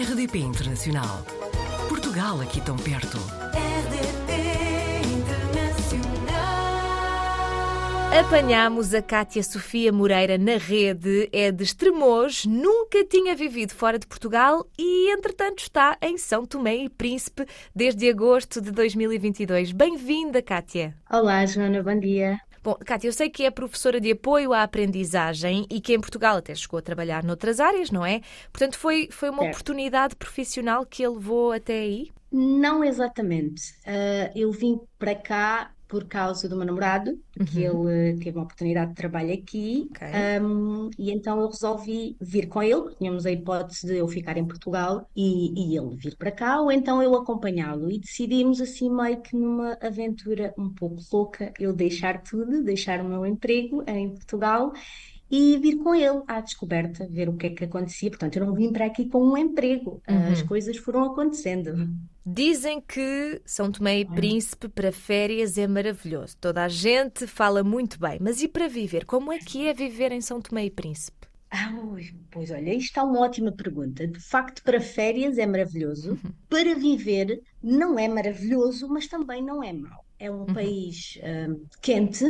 RDP Internacional. Portugal aqui tão perto. RDP Internacional. Apanhámos a Cátia Sofia Moreira na rede, é de Estremoz, nunca tinha vivido fora de Portugal e, entretanto, está em São Tomé e Príncipe desde agosto de 2022. Bem-vinda, Cátia. Olá, Joana, bom dia. Bom, Cátia, eu sei que é professora de apoio à aprendizagem e que em Portugal até chegou a trabalhar noutras áreas, não é? Portanto, foi, foi uma Certo. oportunidade profissional que a levou até aí? Não exatamente. Ah, eu vim para cá por causa do meu namorado, que ele teve uma oportunidade de trabalho aqui, Ok. ahm, e então eu resolvi vir com ele, tínhamos a hipótese de eu ficar em Portugal e, e ele vir para cá, ou então eu acompanhá-lo. E decidimos, assim, meio que numa aventura um pouco louca, eu deixar tudo, deixar o meu emprego em Portugal. E vir com ele à descoberta, ver o que é que acontecia. Portanto, eu não vim para aqui com um emprego, as coisas foram acontecendo. Dizem que São Tomé e Príncipe para férias é maravilhoso. Toda a gente fala muito bem. Mas e para viver? Como é que é viver em São Tomé e Príncipe? Ah, pois olha, isto é uma ótima pergunta. De facto, para férias é maravilhoso, para viver não é maravilhoso, mas também não é mau. É um país hum, quente,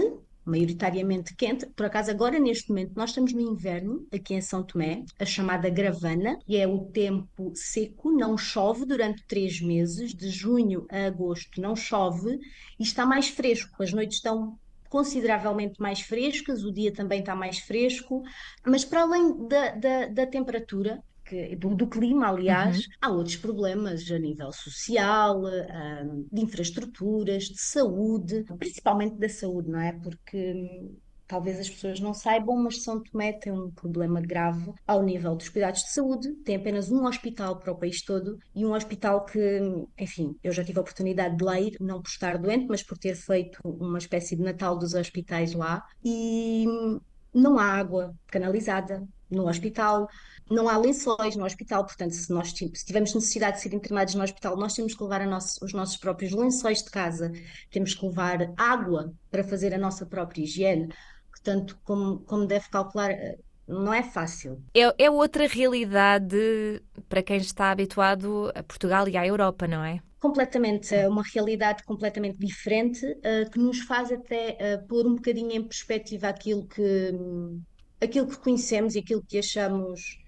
maioritariamente quente. Por acaso, agora neste momento, nós estamos no inverno aqui em São Tomé, a chamada Gravana, e é o tempo seco, não chove durante três meses, de junho a agosto não chove e está mais fresco. As noites estão consideravelmente mais frescas, o dia também está mais fresco, mas para além da, da, da temperatura, que- do, do clima, aliás, há outros problemas a nível social, ah, de infraestruturas, de saúde, principalmente da saúde, não é? Porque hum, talvez as pessoas não saibam, mas São Tomé tem um problema grave ao nível dos cuidados de saúde. Tem apenas um hospital para o país todo e um hospital que, enfim, eu já tive a oportunidade de lá ir, não por estar doente, mas por ter feito uma espécie de Natal dos hospitais lá. E hum, não há água canalizada no hospital, não há lençóis no hospital, portanto, se nós se tivermos necessidade de ser internados no hospital, nós temos que levar nosso- os nossos próprios lençóis de casa, temos que levar água para fazer a nossa própria higiene. Portanto, como, como deve calcular, eh, não é fácil. É, é outra realidade para quem está habituado a Portugal e à Europa, não é? Completamente, é uma realidade completamente diferente, eh, que nos faz até eh, pôr um bocadinho em perspectiva aquilo que, hum, aquilo que conhecemos e aquilo que achamos.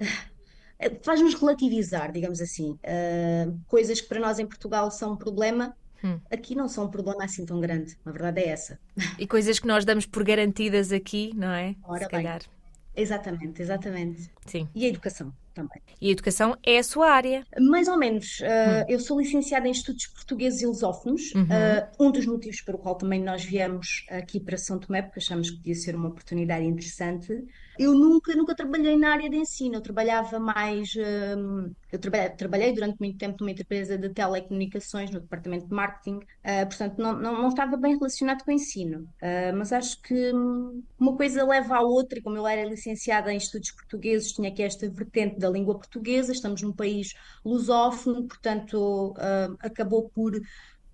Faz-nos relativizar, digamos assim. Eh, coisas que para nós em Portugal são um problema, Hum. aqui não são um problema assim tão grande. A verdade é essa. E coisas que nós damos por garantidas aqui, não é? Ora Se bem. calhar. Exatamente, exatamente. Sim. E a educação também. E a educação é a sua área. Mais ou menos. Uh, eu sou licenciada em Estudos Portugueses e Lusófonos. Uh, um dos motivos pelo qual também nós viemos aqui para São Tomé, porque achamos que podia ser uma oportunidade interessante. Eu nunca, nunca trabalhei na área de ensino. Eu trabalhava mais. um, eu traba- trabalhei durante muito tempo numa empresa de telecomunicações, no departamento de marketing. Uh, portanto, não, não, não estava bem relacionado com o ensino. Uh, mas acho que hum, uma coisa leva à outra, e como eu era licenciada em Estudos Portugueses, tinha aqui esta vertente da língua portuguesa, estamos num país lusófono, portanto, ah, acabou por,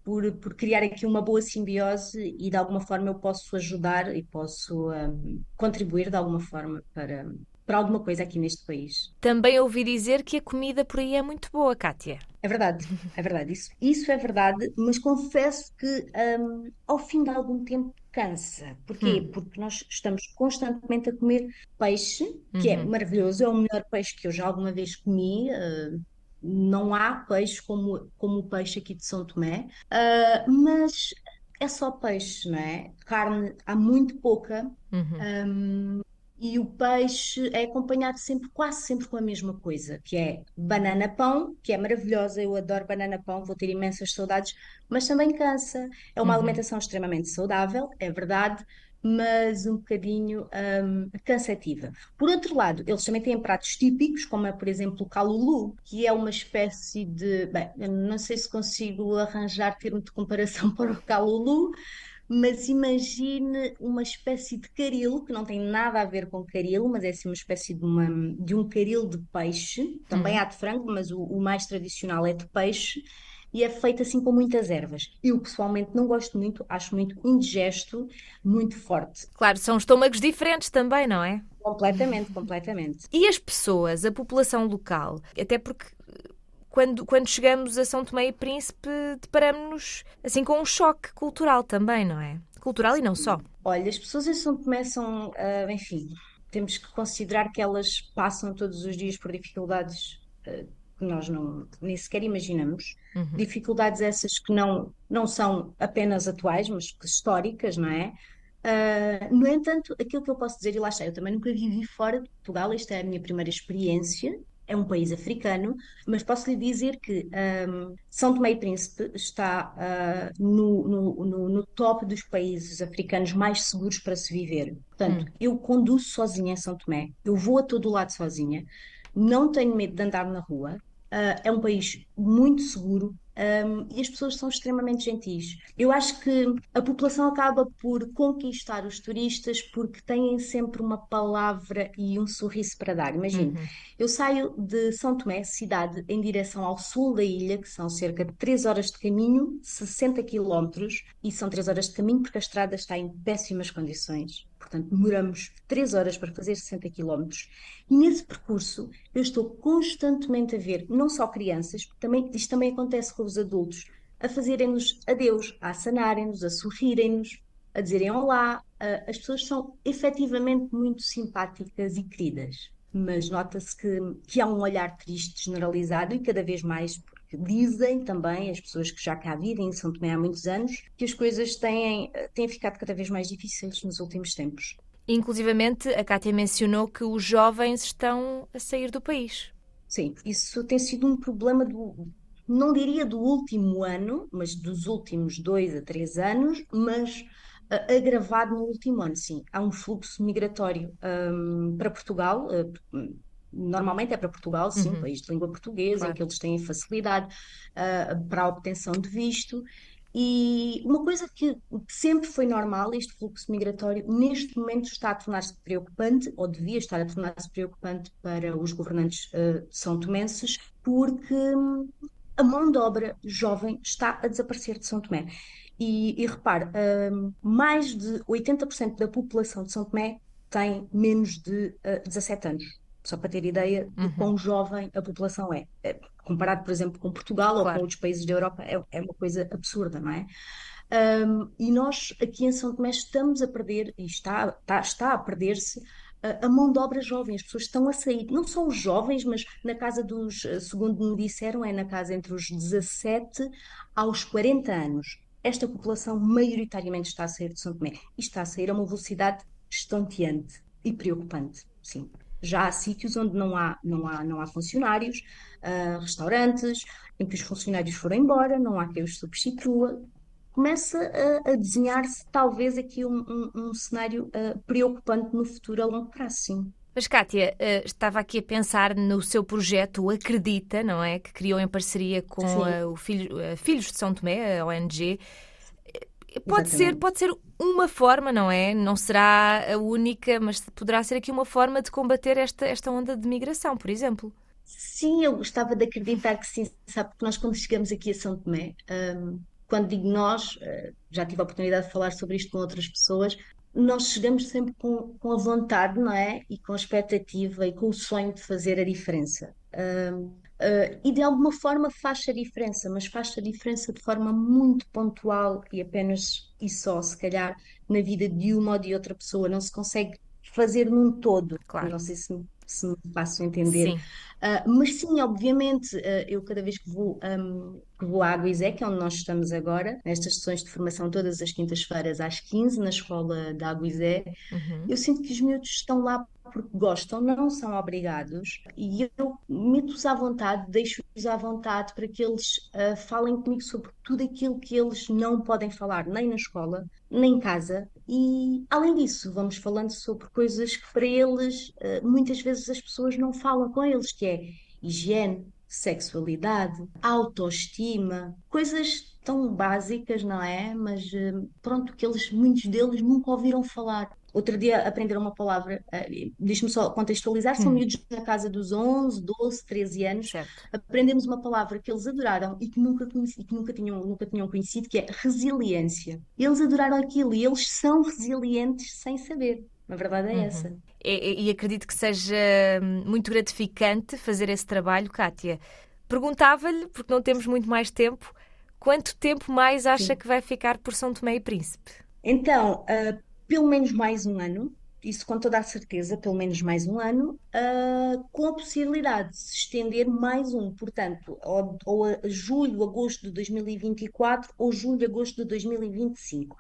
por, por criar aqui uma boa simbiose e de alguma forma eu posso ajudar e posso ah, contribuir de alguma forma para, para alguma coisa aqui neste país. Também ouvi dizer que a comida por aí é muito boa, Kátia. É verdade, é verdade, isso, isso é verdade, mas confesso que hum, ao fim de algum tempo cansa. Porquê? Porque nós estamos constantemente a comer peixe, que é maravilhoso, é o melhor peixe que eu já alguma vez comi. uh, não há peixe como, como o peixe aqui de São Tomé, uh, mas é só peixe, não é? Carne há muito pouca. Um, e o peixe é acompanhado sempre, quase sempre com a mesma coisa, que é banana pão, que é maravilhosa, eu adoro banana pão, vou ter imensas saudades, mas também cansa. É uma alimentação extremamente saudável, é verdade, mas um bocadinho hum, cansativa. Por outro lado, eles também têm pratos típicos, como é, por exemplo, o calulu, que é uma espécie de. Bem, não sei se consigo arranjar termo de comparação para o calulu, mas imagine uma espécie de caril, que não tem nada a ver com caril, mas é assim uma espécie de, uma, de um caril de peixe. Também há de frango, mas o, o mais tradicional é de peixe. e é feito assim com muitas ervas. Eu pessoalmente não gosto muito, acho muito indigesto, muito forte. Claro, são estômagos diferentes também, não é? Completamente, completamente. E as pessoas, a população local? Até porque quando, quando chegamos a São Tomé e Príncipe, deparamos-nos assim com um choque cultural também, não é? Cultural e não só. Olha, as pessoas em São Tomé são, uh, enfim, temos que considerar que elas passam todos os dias por dificuldades uh, que nós não, nem sequer imaginamos. Uhum. Dificuldades essas que não, não são apenas atuais, mas que históricas, não é? Uh, no entanto, aquilo que eu posso dizer, e lá está, eu também nunca vivi fora de Portugal, esta é a minha primeira experiência, é um país africano, mas posso lhe dizer que um, São Tomé e Príncipe está uh, no, no, no, no, top dos países africanos mais seguros para se viver. Portanto, hum. eu conduzo sozinha em São Tomé, eu vou a todo lado sozinha, não tenho medo de andar na rua. Uh, é um país muito seguro, um, e as pessoas são extremamente gentis. Eu acho que a população acaba por conquistar os turistas porque têm sempre uma palavra e um sorriso para dar. Imagine, uhum. eu saio de São Tomé, cidade, em direção ao sul da ilha, que são cerca de 3 horas de caminho, 60 quilómetros, e são 3 horas de caminho porque a estrada está em péssimas condições. Portanto, demoramos 3 horas para fazer 60 quilómetros. E nesse percurso, eu estou constantemente a ver não só crianças, também, isto também acontece com os adultos, a fazerem-nos adeus, a acenarem-nos, a sorrirem-nos, a dizerem olá. As pessoas são efetivamente muito simpáticas e queridas, mas nota-se que, que há um olhar triste generalizado e cada vez mais porque dizem também as pessoas que já cá vivem em São Tomé há muitos anos que as coisas têm, têm ficado cada vez mais difíceis nos últimos tempos. Inclusivamente, a Cátia mencionou que os jovens estão a sair do país. Sim, isso tem sido um problema do, não diria do último ano, mas dos últimos dois a três anos, mas uh, agravado no último ano, sim. Há um fluxo migratório um, para Portugal, uh, normalmente é para Portugal, sim, uhum. país de língua portuguesa, claro. em que eles têm facilidade uh, para a obtenção de visto. E uma coisa que sempre foi normal, este fluxo migratório, neste momento está a tornar-se preocupante, ou devia estar a tornar-se preocupante para os governantes uh, são tomenses, porque a mão de obra jovem está a desaparecer de São Tomé. E, e repare, um, mais de 80% da população de São Tomé tem menos de uh, hum, 17 anos. Só para ter ideia de uhum. quão jovem a população é. é. Comparado, por exemplo, com Portugal claro. ou com outros países da Europa, é, é uma coisa absurda, não é? Um, e nós aqui em São Tomé estamos a perder, e está, está, está a perder-se, a mão de obra jovem, as pessoas estão a sair, não só os jovens, mas na casa dos, eh, segundo me disseram, é na casa entre os 17 aos 40 anos. Esta população maioritariamente está a sair de São Tomé e está a sair a uma velocidade estonteante e preocupante, sim. Já há sítios onde não há, não há, não há funcionários, uh, restaurantes, em que os funcionários foram embora, não há quem os substitua, começa a, a desenhar-se talvez aqui um, um, um cenário uh, preocupante no futuro a longo prazo, sim. Mas, Kátia, uh, estava aqui a pensar no seu projeto Acredita, não é? Que criou em parceria com uh, o Filho, Filhos de São Tomé, a ONG. Pode ser, pode ser uma forma, não é? Não será a única, mas poderá ser aqui uma forma de combater esta, esta onda de migração, por exemplo. Sim, eu gostava de acreditar que sim, sabe, porque nós quando chegamos aqui a São Tomé, um, quando digo nós, eh, já tive a oportunidade de falar sobre isto com outras pessoas, nós chegamos sempre com, com a vontade, não é? E com a expectativa e com o sonho de fazer a diferença. Uh, uh, e de alguma forma faz a diferença, mas faz a diferença de forma muito pontual e apenas e só, se calhar, na vida de uma ou de outra pessoa. Não se consegue fazer num todo. Claro. Não sei se, se me faço entender. Sim. Uh, mas sim, obviamente, uh, eu cada vez que vou, um, que vou à Aguizé, que é onde nós estamos agora, nestas sessões de formação todas as quintas-feiras às 15 na escola da Aguizé, uhum. eu sinto que os miúdos estão lá porque gostam, não são obrigados, e eu meto-os à vontade, deixo-os à vontade para que eles uh, falem comigo sobre tudo aquilo que eles não podem falar, nem na escola, nem em casa. E, além disso, vamos falando sobre coisas que para eles, muitas vezes as pessoas não falam com eles, que é higiene, sexualidade, autoestima, coisas tão básicas, não é? Mas uh, pronto, que eles, muitos deles nunca ouviram falar. Outro dia aprenderam uma palavra, uh, deixe-me só contextualizar, são Hum. miúdos na casa dos 11, 12, 13 anos. Certo. Aprendemos uma palavra que eles adoraram e que nunca, conheci, que nunca, tinham, nunca tinham conhecido, que é resiliência. Eles adoraram aquilo e eles são resilientes sem saber. A verdade é essa. E, e acredito que seja hum, muito gratificante fazer esse trabalho, Kátia. Perguntava-lhe, porque não temos muito mais tempo, quanto tempo mais acha Sim. que vai ficar por São Tomé e Príncipe? Então, uh, pelo menos mais um ano, isso com toda a certeza, pelo menos mais um ano, uh, com a possibilidade de se estender mais um, portanto, ou, ou a julho, agosto de 2024 ou julho, agosto de 2025.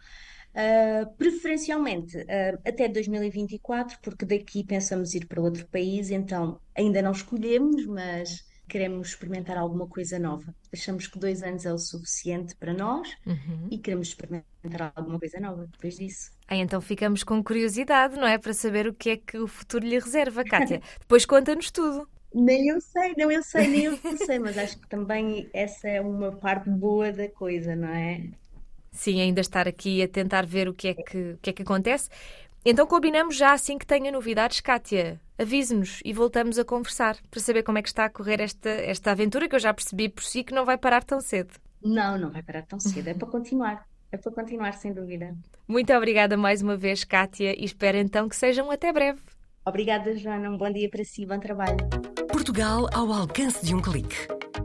Uh, preferencialmente uh, até 2024, porque daqui pensamos ir para outro país, então ainda não escolhemos, mas queremos experimentar alguma coisa nova. Achamos que dois anos é o suficiente para nós e queremos experimentar alguma coisa nova depois disso. Ah, então ficamos com curiosidade, não é? Para saber o que é que o futuro lhe reserva, Kátia. Depois conta-nos tudo. Nem eu sei, não eu sei, nem eu sei, mas acho que também essa é uma parte boa da coisa, não é? Sim, ainda estar aqui a tentar ver o que é que, o que, é que acontece. Então combinamos já assim que tenha novidades, Kátia. Avise-nos e voltamos a conversar para saber como é que está a correr esta, esta aventura que eu já percebi por si que não vai parar tão cedo. Não, não vai parar tão cedo, é para continuar. É para continuar, sem dúvida. Muito obrigada mais uma vez, Kátia, e espero então que sejam até breve. Obrigada, Joana. Um bom dia para si, bom trabalho. Portugal ao alcance de um clique.